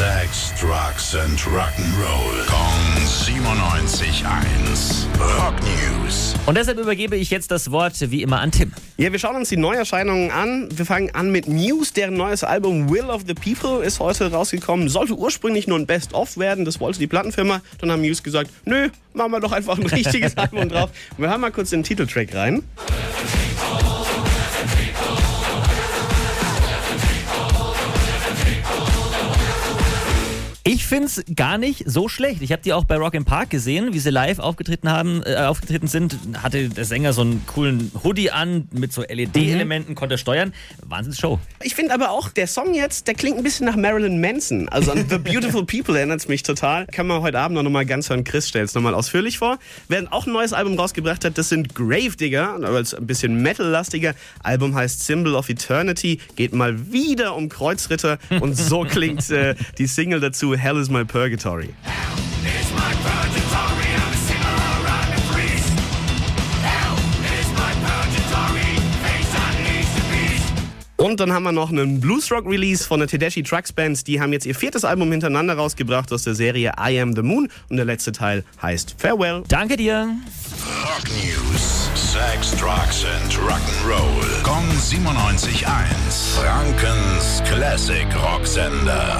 Sex, Drugs and Rock'n'Roll. Kong 97.1. Rock News. Und deshalb übergebe ich jetzt das Wort wie immer an Tim. Ja, wir schauen uns die Neuerscheinungen an. Wir fangen an mit Muse. Deren neues Album Will of the People ist heute rausgekommen. Sollte ursprünglich nur ein Best-of werden. Das wollte die Plattenfirma. Dann haben Muse gesagt, nö, machen wir doch einfach ein richtiges Album drauf. Wir hören mal kurz den Titeltrack rein. Ich find's gar nicht so schlecht. Ich habe die auch bei Rock im Park gesehen, wie sie live aufgetreten haben, äh, aufgetreten sind. Hatte der Sänger so einen coolen Hoodie an mit so LED-Elementen, konnte steuern. Wahnsinnsshow. Ich finde aber auch, der Song jetzt, der klingt ein bisschen nach Marilyn Manson. Also an The Beautiful People erinnert es mich total. Kann man heute Abend noch mal ganz hören. Chris stellt es nochmal ausführlich vor. Wer auch ein neues Album rausgebracht hat, das sind Gravedigger, aber es ein bisschen metal-lastiger. Album heißt Symbol of Eternity, geht mal wieder um Kreuzritter und so klingt äh, die Single dazu Hell is My Purgatory. It's my purgatory, I'm a sinner around the priest. Hell is my purgatory, face unleashed the beast. Und dann haben wir noch einen Bluesrock-Release von der Tedeschi Trucks Band. Die haben jetzt ihr viertes Album hintereinander rausgebracht aus der Serie I Am the Moon. Und der letzte Teil heißt Farewell. Danke dir. Rock News. Sex, Drugs and Rock'n'Roll. Kong 97.1. Frankens Classic Rocksender.